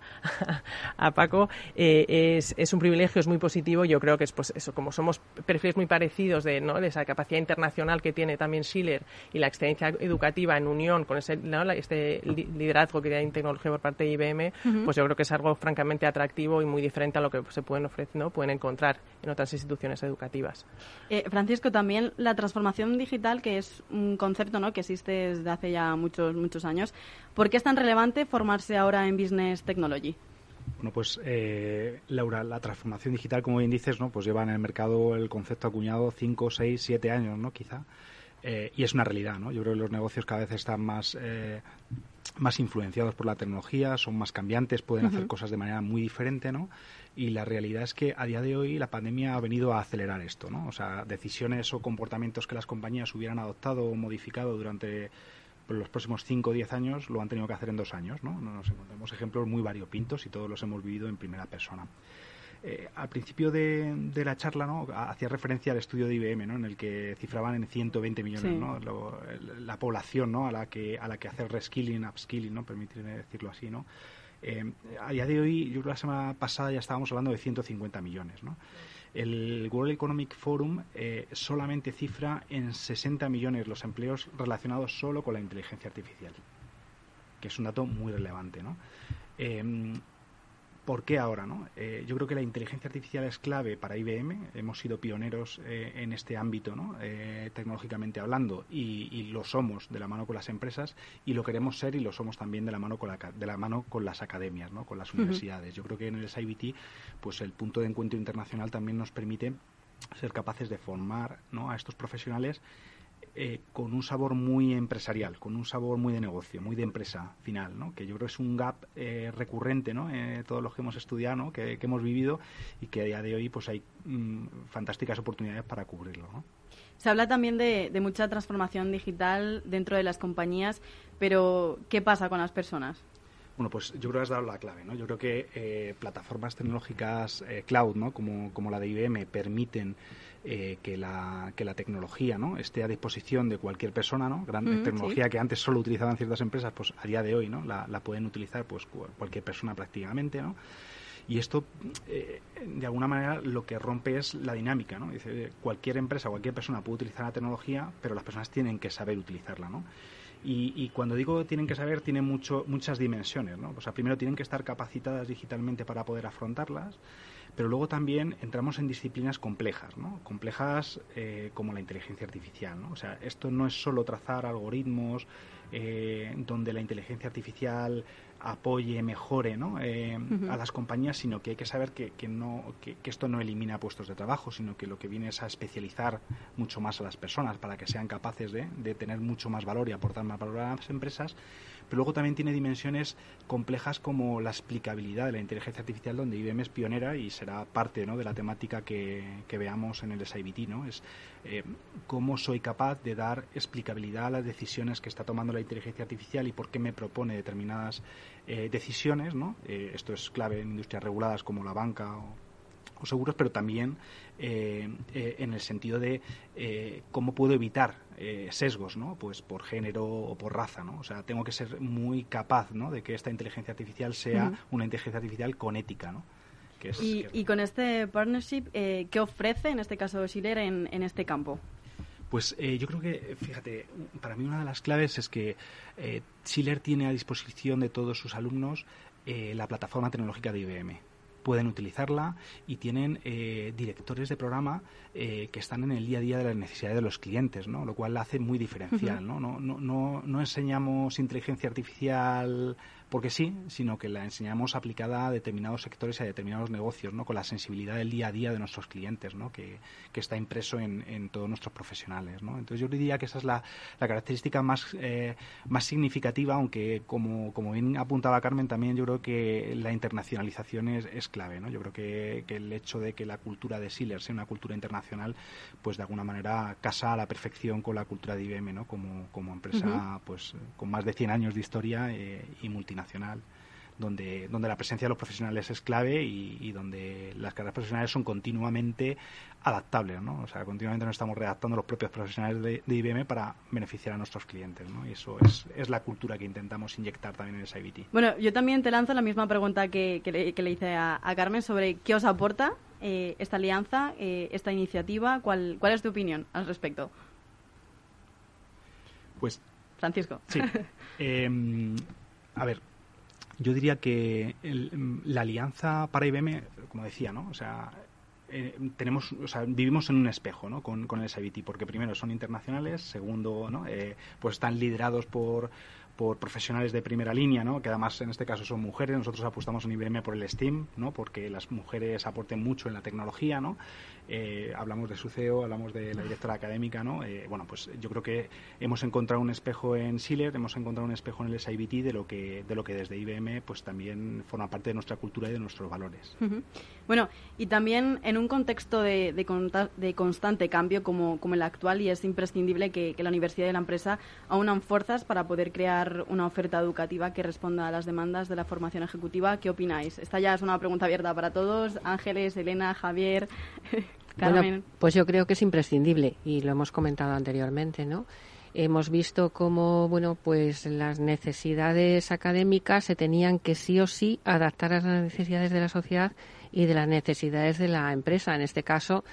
a Paco, eh, es, es, un privilegio, es muy positivo. Yo creo que es pues eso, como somos perfiles muy parecidos de, ¿no? esa capacidad internacional que tiene también Schiller y la excelencia educativa en unión con ese, este liderazgo que hay en tecnología por parte de IBM, pues yo creo que es algo francamente atractivo y muy diferente a lo que se pueden ofrecer, ¿no? pueden encontrar en otras instituciones educativas. Eh, Francisco, también la transformación digital, que es un concepto ¿no? que existe desde hace ya muchos, muchos años, ¿por qué es tan relevante formarse ahora en Business Technology? Bueno, pues eh, Laura, la transformación digital, como bien dices, ¿no? pues lleva en el mercado el concepto acuñado 5, 6, 7 años, ¿no? quizá. Eh, y es una realidad, ¿no? Yo creo que los negocios cada vez están más, eh, más influenciados por la tecnología, son más cambiantes, pueden hacer cosas de manera muy diferente, ¿no? Y la realidad es que a día de hoy la pandemia ha venido a acelerar esto, ¿no? O sea, decisiones o comportamientos que las compañías hubieran adoptado o modificado durante los próximos 5 o 10 años lo han tenido que hacer en dos años, ¿no? Nos encontramos ejemplos muy variopintos y todos los hemos vivido en primera persona. Eh, al principio de, la charla ¿no? hacía referencia al estudio de IBM ¿no? en el que cifraban en 120 millones ¿no? la población ¿no? a la que a la que hacer reskilling, upskilling, ¿no? permitirme decirlo así. ¿no? Eh, a día de hoy, yo creo que la semana pasada ya estábamos hablando de 150 millones. ¿no? El World Economic Forum eh, solamente cifra en 60 millones los empleos relacionados solo con la inteligencia artificial, que es un dato muy relevante. ¿no? ¿Por qué ahora? No? Eh, yo creo que la inteligencia artificial es clave para IBM. Hemos sido pioneros eh, en este ámbito, ¿no? Eh, tecnológicamente hablando, y, lo somos de la mano con las empresas, y lo queremos ser y lo somos también de la mano con, la, de la mano con las academias, ¿no? con las universidades. Yo creo que en el SIBT, pues el punto de encuentro internacional también nos permite ser capaces de formar ¿no? a estos profesionales eh, con un sabor muy empresarial, con un sabor muy de negocio, muy de empresa final, ¿no? que yo creo es un gap eh, recurrente ¿no? Eh, todos los que hemos estudiado, ¿no? que, hemos vivido y que a día de hoy pues hay mm, fantásticas oportunidades para cubrirlo. ¿no? Se habla también de mucha transformación digital dentro de las compañías, pero ¿qué pasa con las personas? Bueno, pues yo creo que has dado la clave, ¿no? Yo creo que eh, plataformas tecnológicas eh, cloud, ¿no? Como, como la de IBM permiten eh, que, la, que la tecnología ¿no? esté a disposición de cualquier persona, ¿no? Gran Mm, tecnología sí. que antes solo utilizaban ciertas empresas, pues a día de hoy ¿no? la, la pueden utilizar pues cu- cualquier persona prácticamente, ¿no? Y esto, eh, de alguna manera, lo que rompe es la dinámica, ¿no? Dice, cualquier empresa, cualquier persona puede utilizar la tecnología, pero las personas tienen que saber utilizarla, ¿no? Y, y cuando digo tienen que saber, tiene mucho, muchas dimensiones, ¿no? O sea, primero tienen que estar capacitadas digitalmente para poder afrontarlas, pero luego también entramos en disciplinas complejas, ¿no? Complejas eh, como la inteligencia artificial, ¿no? O sea, esto no es solo trazar algoritmos eh, donde la inteligencia artificial apoye, mejore ¿no? Eh, a las compañías, sino que hay que saber que, que no, que, que esto no elimina puestos de trabajo, sino que lo que viene es a especializar mucho más a las personas para que sean capaces de, de tener mucho más valor y aportar más valor a las empresas. Pero luego también tiene dimensiones complejas como la explicabilidad de la inteligencia artificial, donde IBM es pionera y será parte ¿no? de la temática que, que veamos en el SIBT. ¿no? Es eh, cómo soy capaz de dar explicabilidad a las decisiones que está tomando la inteligencia artificial y por qué me propone determinadas eh, decisiones. ¿no? Eh, esto es clave en industrias reguladas como la banca o, seguros, pero también eh, eh, en el sentido de eh, cómo puedo evitar sesgos, ¿no? Pues por género o por raza, ¿no? O sea, tengo que ser muy capaz, ¿no? De que esta inteligencia artificial sea una inteligencia artificial con ética, ¿no? Que es, Y, que- y con este partnership, eh, ¿qué ofrece, en este caso Schiller, en, en este campo? Pues eh, yo creo que, fíjate, para mí una de las claves es que eh, Schiller tiene a disposición de todos sus alumnos eh, la plataforma tecnológica de IBM. Pueden utilizarla y tienen eh, directores de programa eh, que están en el día a día de las necesidades de los clientes, ¿no? Lo cual la hace muy diferencial, ¿no? No, no, no, no enseñamos inteligencia artificial porque sí, sino que la enseñamos aplicada a determinados sectores y a determinados negocios, ¿no? Con la sensibilidad del día a día de nuestros clientes, ¿no? Que, que está impreso en, en todos nuestros profesionales, ¿no? Entonces yo diría que esa es la, la característica más, eh, más significativa, aunque como, como bien apuntaba Carmen, también yo creo que la internacionalización es, es clave, ¿no? Yo creo que, que el hecho de que la cultura de Schiller sea una cultura internacional, pues de alguna manera casa a la perfección con la cultura de IBM, ¿no? Como, como empresa, pues con más de 100 años de historia eh, y multinacional donde, donde la presencia de los profesionales es clave y, y donde las carreras profesionales son continuamente adaptables, ¿no? O sea, continuamente nos estamos redactando los propios profesionales de, de IBM para beneficiar a nuestros clientes, ¿no? Y eso es, es la cultura que intentamos inyectar también en SIBT. Bueno, yo también te lanzo la misma pregunta que, que le, que le hice a, a Carmen sobre qué os aporta eh, esta alianza, eh, esta iniciativa, ¿cuál, ¿cuál es tu opinión al respecto? Pues Francisco. Sí. Eh, a ver, yo diría que el- la alianza para IBM, como decía, ¿no? O sea, eh, tenemos, o sea, vivimos en un espejo, ¿no? Con, con el SIBT, porque primero son internacionales, segundo, ¿no? Eh, pues están liderados por por profesionales de primera línea, ¿no? que además en este caso son mujeres. Nosotros apostamos en IBM por el STEAM, ¿no? porque las mujeres aporten mucho en la tecnología. ¿no? Eh, hablamos de su CEO, hablamos de la directora académica. ¿no? Eh, bueno, pues yo creo que hemos encontrado un espejo en Schiller, hemos encontrado un espejo en el SIBT de lo que, de lo que desde IBM pues también forma parte de nuestra cultura y de nuestros valores. Bueno, y también en un contexto de, de constante cambio como, como el actual, y es imprescindible que, que la universidad y la empresa aunan fuerzas para poder crear una oferta educativa que responda a las demandas de la formación ejecutiva. ¿Qué opináis? Esta ya es una pregunta abierta para todos. Ángeles, Elena, Javier. Bueno, pues yo creo que es imprescindible y lo hemos comentado anteriormente, ¿no? Hemos visto cómo, bueno, pues las necesidades académicas se tenían que sí o sí adaptar a las necesidades de la sociedad y de las necesidades de la empresa. En este caso,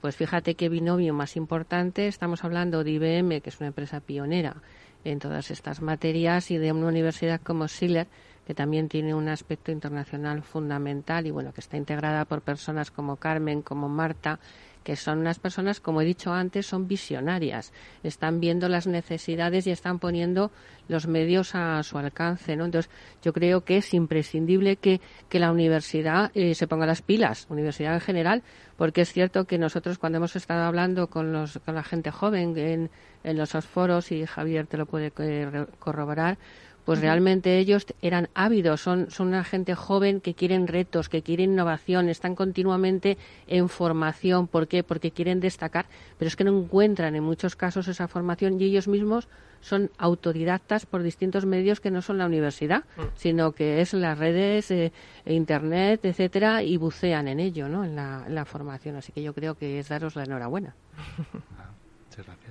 pues fíjate qué binomio más importante. Estamos hablando de IBM, que es una empresa pionera en todas estas materias, y de una universidad como Schiller, que también tiene un aspecto internacional fundamental y bueno, que está integrada por personas como Carmen, como Marta, que son unas personas, como he dicho antes, son visionarias, están viendo las necesidades y están poniendo los medios a su alcance, ¿no? Entonces, yo creo que es imprescindible que, que la universidad eh, se ponga las pilas, universidad en general, porque es cierto que nosotros cuando hemos estado hablando con, los, con la gente joven en, en los foros, y Javier te lo puede eh, corroborar, pues realmente ellos eran ávidos, son, son una gente joven que quieren retos, que quieren innovación, están continuamente en formación. ¿Por qué? Porque quieren destacar, pero es que no encuentran en muchos casos esa formación y ellos mismos son autodidactas por distintos medios que no son la universidad, mm. sino que es las redes, eh, internet, etcétera, y bucean en ello, ¿no? En la, en la formación. Así que yo creo que es daros la enhorabuena. Muchas gracias.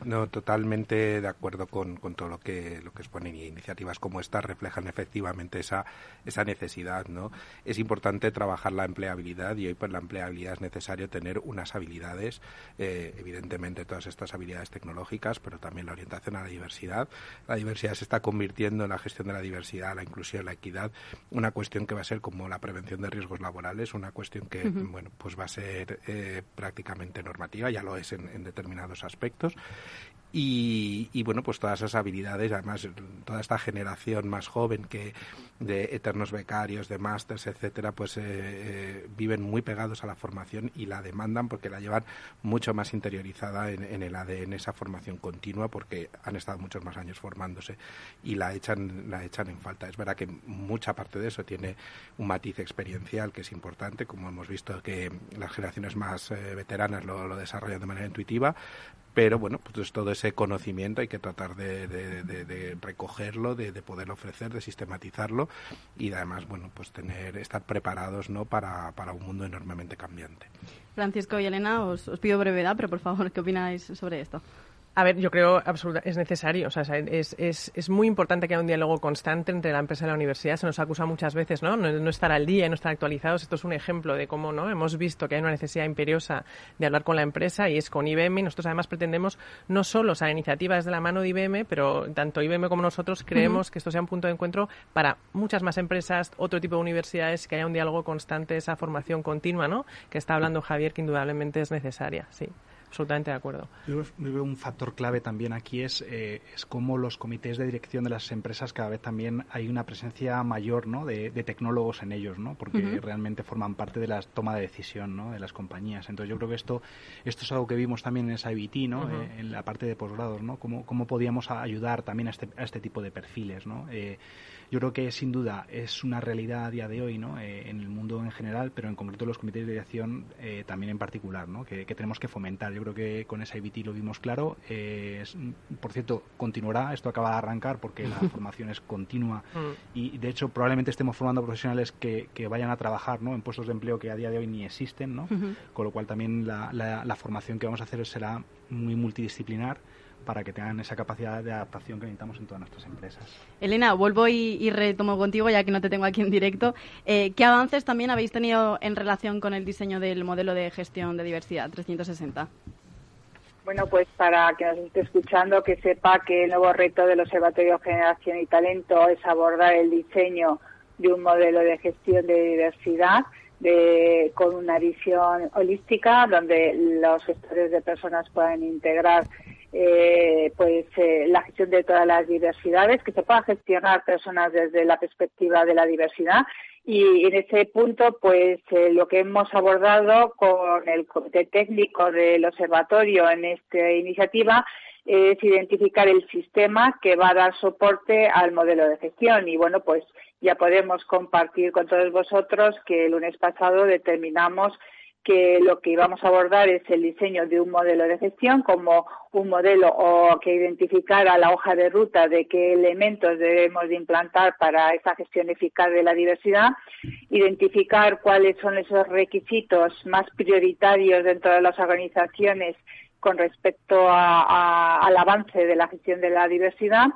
Sí, no, totalmente de acuerdo con, con, todo lo que, lo que exponen y iniciativas como esta reflejan efectivamente esa, esa necesidad, ¿no? Es importante trabajar la empleabilidad y hoy pues la empleabilidad es necesario tener unas habilidades, eh, evidentemente todas estas habilidades tecnológicas, pero también la orientación a la diversidad. La diversidad se está convirtiendo en la gestión de la diversidad, la inclusión, la equidad, una cuestión que va a ser como la prevención de riesgos laborales, una cuestión que, bueno, pues va a ser eh, prácticamente normativa, ya lo es en determinados aspectos y, bueno, pues todas esas habilidades, además toda esta generación más joven que de eternos becarios, de másters, etcétera, pues eh, eh, viven muy pegados a la formación y la demandan porque la llevan mucho más interiorizada en, el ADN, esa formación continua, porque han estado muchos más años formándose y la echan, la echan en falta. Es verdad que mucha parte de eso tiene un matiz experiencial que es importante, como hemos visto que las generaciones más eh, veteranas lo, lo desarrollan de manera intuitiva, pero bueno, pues todo ese conocimiento hay que tratar de, recogerlo, de, poder ofrecer, de sistematizarlo y además, bueno, pues tener, estar preparados, ¿no? Para, para un mundo enormemente cambiante. Francisco y Elena, os, os pido brevedad, pero por favor, ¿qué opináis sobre esto? A ver, yo creo absoluta, es necesario. O sea, es, es, es, muy importante que haya un diálogo constante entre la empresa y la universidad. Se nos acusa muchas veces, ¿no? ¿no? estar al día y no estar actualizados. Esto es un ejemplo de cómo, ¿no? Hemos visto que hay una necesidad imperiosa de hablar con la empresa y es con IBM. Y nosotros además pretendemos no solo, o sea, iniciativas de la mano de IBM, pero tanto IBM como nosotros creemos que esto sea un punto de encuentro para muchas más empresas, otro tipo de universidades, que haya un diálogo constante, esa formación continua, ¿no? Que está hablando Javier, que indudablemente es necesaria, sí absolutamente de acuerdo. Yo veo un factor clave también aquí es, eh, es cómo los comités de dirección de las empresas cada vez también hay una presencia mayor ¿no? de, tecnólogos en ellos, ¿no? porque realmente forman parte de la toma de decisión ¿no? de las compañías. Entonces yo creo que esto, esto es algo que vimos también en SIBT, ¿no? Eh, en la parte de posgrados, ¿no? cómo, cómo podíamos ayudar también a este, a este tipo de perfiles. ¿no? Eh, yo creo que sin duda es una realidad a día de hoy ¿no? Eh, en el mundo en general, pero en concreto los comités de dirección eh, también en particular, ¿no? que, tenemos que fomentar. Yo creo que con esa IBT lo vimos claro. Eh, por cierto, continuará, esto acaba de arrancar porque la formación es continua mm. y de hecho probablemente estemos formando profesionales que, vayan a trabajar ¿no? en puestos de empleo que a día de hoy ni existen, ¿no? con lo cual también la, la formación que vamos a hacer será muy multidisciplinar para que tengan esa capacidad de adaptación que necesitamos en todas nuestras empresas. Elena, vuelvo y, retomo contigo, ya que no te tengo aquí en directo. Eh, ¿Qué avances también habéis tenido en relación con el diseño del modelo de gestión de diversidad 360? Bueno, pues para que nos esté escuchando, que sepa que el nuevo reto del Observatorio Generación y Talento es abordar el diseño de un modelo de gestión de diversidad de, con una visión holística, donde los gestores de personas puedan integrar eh, pues eh, la gestión de todas las diversidades, que se pueda gestionar personas desde la perspectiva de la diversidad. Y en ese punto, pues eh, lo que hemos abordado con el comité técnico del observatorio en esta iniciativa es identificar el sistema que va a dar soporte al modelo de gestión. Y bueno, pues ya podemos compartir con todos vosotros que el lunes pasado determinamos que lo que íbamos a abordar es el diseño de un modelo de gestión como un modelo o que identificara la hoja de ruta de qué elementos debemos de implantar para esa gestión eficaz de la diversidad, identificar cuáles son esos requisitos más prioritarios dentro de las organizaciones con respecto al avance de la gestión de la diversidad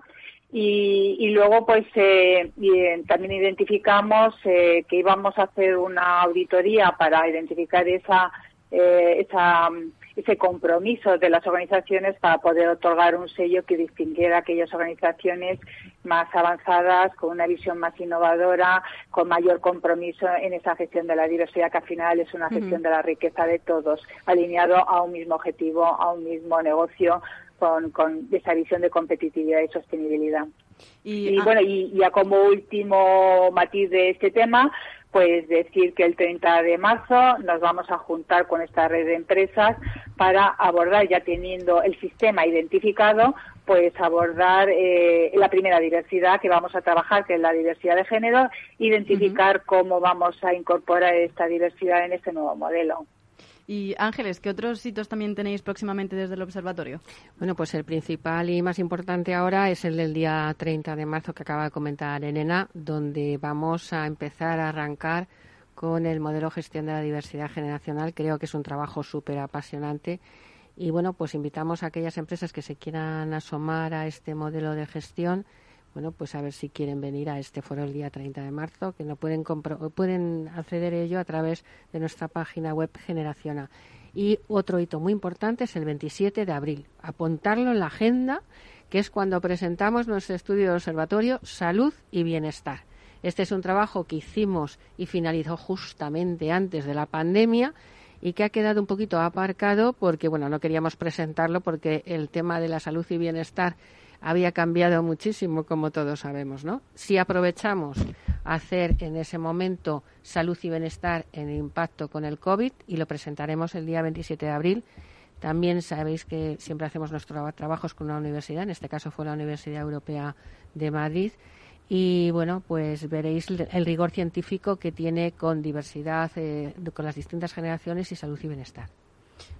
y, luego, pues, eh, eh, también identificamos eh, que íbamos a hacer una auditoría para identificar esa, esa, ese compromiso de las organizaciones para poder otorgar un sello que distinguiera aquellas organizaciones más avanzadas, con una visión más innovadora, con mayor compromiso en esa gestión de la diversidad, que al final es una gestión de la riqueza de todos, alineado a un mismo objetivo, a un mismo negocio con, con esa visión de competitividad y sostenibilidad. Y, bueno, y ya como último matiz de este tema, pues decir que el 30 de marzo nos vamos a juntar con esta red de empresas para abordar, ya teniendo el sistema identificado, pues abordar eh, la primera diversidad que vamos a trabajar, que es la diversidad de género, identificar cómo vamos a incorporar esta diversidad en este nuevo modelo. Y Ángeles, ¿qué otros hitos también tenéis próximamente desde el observatorio? Bueno, pues el principal y más importante ahora es el del día 30 de marzo que acaba de comentar Elena, donde vamos a empezar a arrancar con el modelo gestión de la diversidad generacional. Creo que es un trabajo súper apasionante. Y bueno, pues invitamos a aquellas empresas que se quieran asomar a este modelo de gestión bueno, pues a ver si quieren venir a este foro el día 30 de marzo, que no pueden, pueden acceder a ello a través de nuestra página web Generaciona. Y otro hito muy importante es el 27 de abril. Apuntarlo en la agenda, que es cuando presentamos nuestro estudio de observatorio Salud y Bienestar. Este es un trabajo que hicimos y finalizó justamente antes de la pandemia y que ha quedado un poquito aparcado porque, bueno, no queríamos presentarlo porque el tema de la salud y bienestar había cambiado muchísimo, como todos sabemos, ¿no? Si aprovechamos hacer en ese momento salud y bienestar en impacto con el COVID y lo presentaremos el día 27 de abril. También sabéis que siempre hacemos nuestros trabajos con una universidad, en este caso fue la Universidad Europea de Madrid. Y bueno, pues veréis el rigor científico que tiene con diversidad, eh, con las distintas generaciones y salud y bienestar.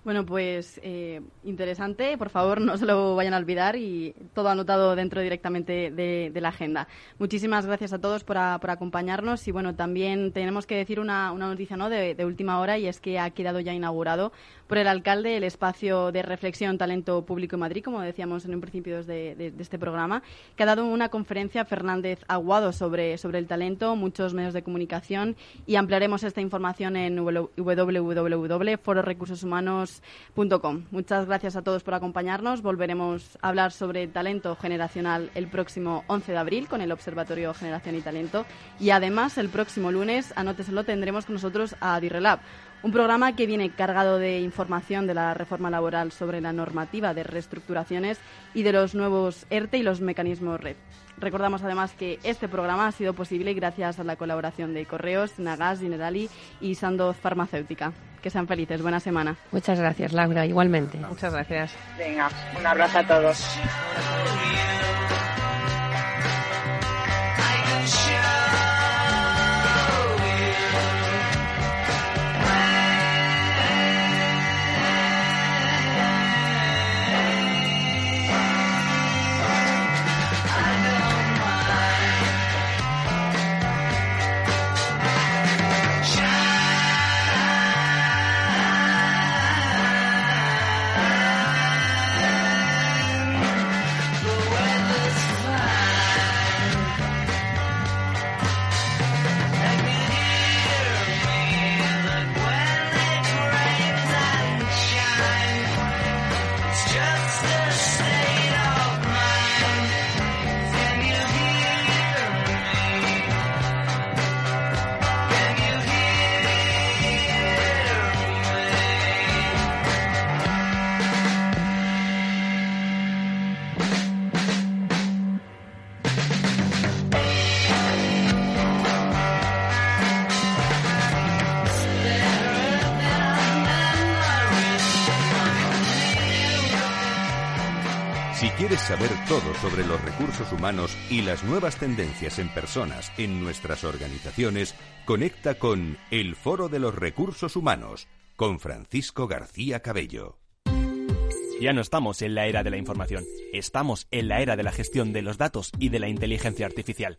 Bueno, pues eh, interesante. Por favor, no se lo vayan a olvidar y todo anotado dentro directamente de, la agenda. Muchísimas gracias a todos por, acompañarnos y bueno, también tenemos que decir una, noticia ¿no? de, última hora y es que ha quedado ya inaugurado por el alcalde el espacio de reflexión talento público en Madrid, como decíamos en un principio de, este programa, que ha dado una conferencia Fernández Aguado sobre, sobre el talento, muchos medios de comunicación y ampliaremos esta información en www.fororecursoshumanos Muchas gracias a todos por acompañarnos. Volveremos a hablar sobre talento generacional el próximo 11 de abril con el Observatorio Generación y Talento. Y además, el próximo lunes, anóteselo, tendremos con nosotros a Dirrelab, un programa que viene cargado de información de la reforma laboral sobre la normativa de reestructuraciones y de los nuevos ERTE y los mecanismos RED. Recordamos además que este programa ha sido posible gracias a la colaboración de Correos, Nagas, Generali y Sandoz Farmacéutica. Que sean felices. Buena semana. Muchas gracias, Laura. Igualmente. Muchas gracias. Venga, un abrazo a todos. Saber todo sobre los recursos humanos y las nuevas tendencias en personas en nuestras organizaciones, conecta con El Foro de los Recursos Humanos con Francisco García Cabello. Ya no estamos en la era de la información, estamos en la era de la gestión de los datos y de la inteligencia artificial.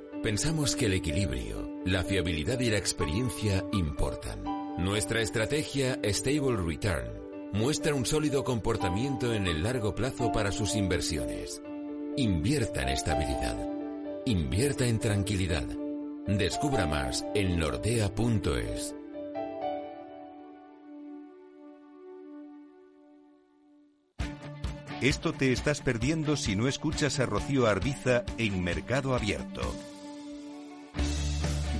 Pensamos que el equilibrio, la fiabilidad y la experiencia importan. Nuestra estrategia Stable Return muestra un sólido comportamiento en el largo plazo para sus inversiones. Invierta en estabilidad. Invierta en tranquilidad. Descubra más en nordea.es. Esto te estás perdiendo si no escuchas a Rocío Arbiza en Mercado Abierto.